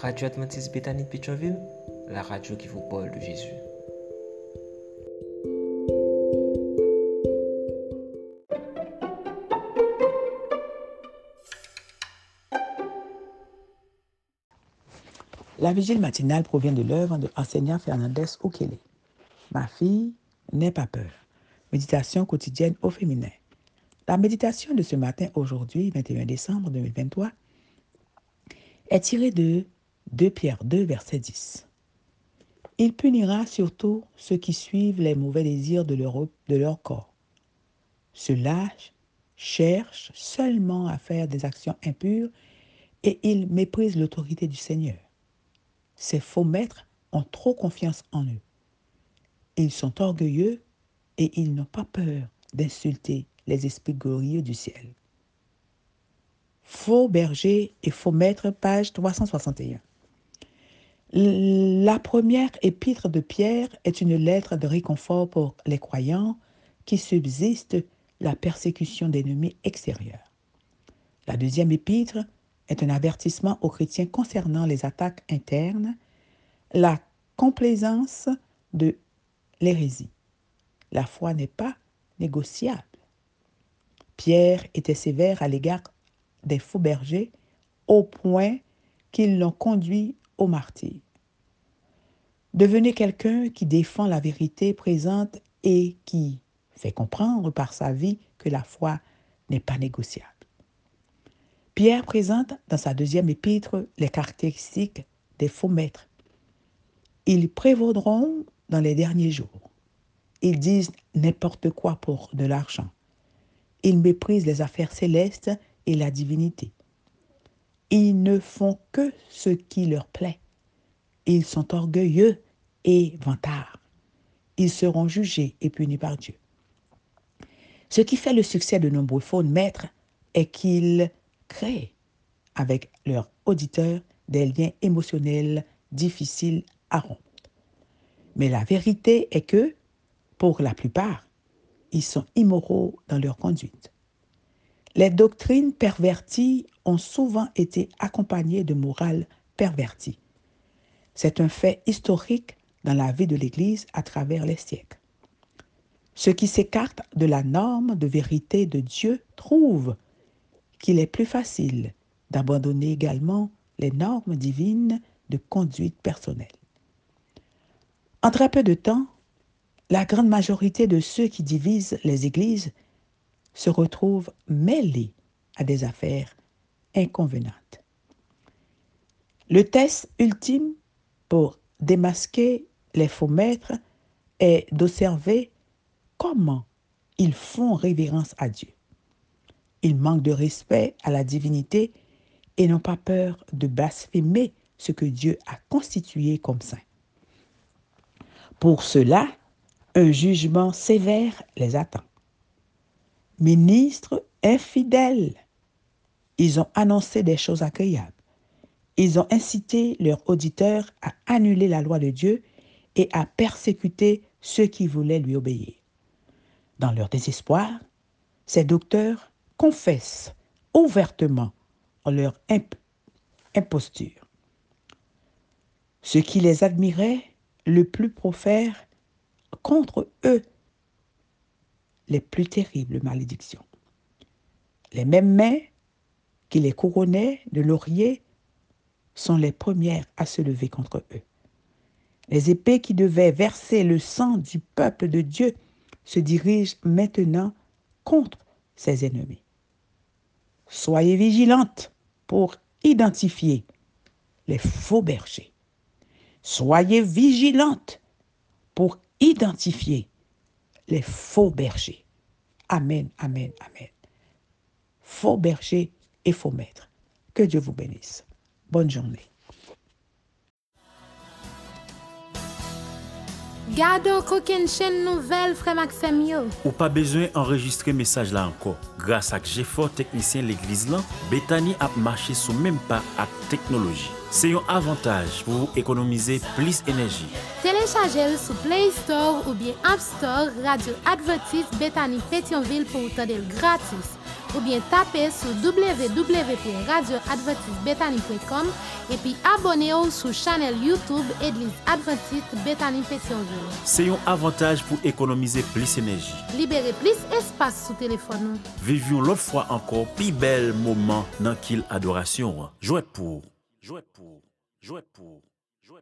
Radio Adventiste Bethany de Pétionville, la radio qui vous parle de Jésus. La vigile matinale provient de l'œuvre de enseignant Fernandez Okele. Ma fille, n'aie pas peur. Méditation quotidienne au féminin. La méditation de ce matin, aujourd'hui, 21 décembre 2023, est tirée de 2 Pierre 2, verset 10. Il punira surtout ceux qui suivent les mauvais désirs de leur, de leur corps. Ceux-là cherchent seulement à faire des actions impures et ils méprisent l'autorité du Seigneur. Ces faux maîtres ont trop confiance en eux. Ils sont orgueilleux et ils n'ont pas peur d'insulter les esprits glorieux du ciel. Faux berger et faux maître, page 361. La première épître de Pierre est une lettre de réconfort pour les croyants qui subsistent la persécution d'ennemis extérieurs. La deuxième épître est un avertissement aux chrétiens concernant les attaques internes, la complaisance de l'hérésie. La foi n'est pas négociable. Pierre était sévère à l'égard des faux bergers au point qu'ils l'ont conduit Devenez quelqu'un qui défend la vérité présente et qui fait comprendre par sa vie que la foi n'est pas négociable. Pierre présente dans sa deuxième épître les caractéristiques des faux maîtres. Ils prévaudront dans les derniers jours. Ils disent n'importe quoi pour de l'argent. Ils méprisent les affaires célestes et la divinité. Ils ne font que ce qui leur plaît. Ils sont orgueilleux et vantards. Ils seront jugés et punis par Dieu. Ce qui fait le succès de nombreux faux maîtres est qu'ils créent avec leurs auditeurs des liens émotionnels difficiles à rompre. Mais la vérité est que, pour la plupart, ils sont immoraux dans leur conduite. Les doctrines perverties ont souvent été accompagnées de morales perverties. C'est un fait historique dans la vie de l'Église à travers les siècles. Ceux qui s'écartent de la norme de vérité de Dieu trouvent qu'il est plus facile d'abandonner également les normes divines de conduite personnelle. En très peu de temps, la grande majorité de ceux qui divisent les églises se retrouvent mêlés à des affaires inconvenantes. Le test ultime pour démasquer les faux maîtres est d'observer comment ils font révérence à Dieu. Ils manquent de respect à la divinité et n'ont pas peur de blasphémer ce que Dieu a constitué comme saint. Pour cela, un jugement sévère les attend. Ministres infidèles, ils ont annoncé des choses agréables. Ils ont incité leurs auditeurs à annuler la loi de Dieu et à persécuter ceux qui voulaient lui obéir. Dans leur désespoir, ces docteurs confessent ouvertement leur imposture. Ceux qui les admiraient le plus profèrent contre eux les plus terribles malédictions. Les mêmes mains qui les couronnaient de laurier sont les premières à se lever contre eux. Les épées qui devaient verser le sang du peuple de Dieu se dirigent maintenant contre ses ennemis. Soyez vigilantes pour identifier les faux bergers. Soyez vigilantes pour identifier les faux bergers. Amen, amen, amen. Faux bergers et faux maîtres. Que Dieu vous bénisse. Bonne journée. Gardons aucune chaîne nouvelle, frère Maxime. Ou pas besoin d'enregistrer message là encore. Grâce à GFOR technicien l'église là, Bethany a marché sous même pas à technologie. C'est un avantage pour économiser plus d'énergie. Téléchargez-le sur Play Store ou bien App Store Radio Advertise Bethany Pétionville pour vous gratis. Ou bien tapez sur www.radioadventistebetany.com et puis abonnez-vous sur chaîne YouTube Église Adventiste Bethany Pétionville. Se yon avantaj pou ekonomize plis enerji. Libérez plus espace sous téléphone. Vivyon lot fwa ankor pi bel moman nan kil adorasyon. Jouet pou, jouet pou, jouet pou.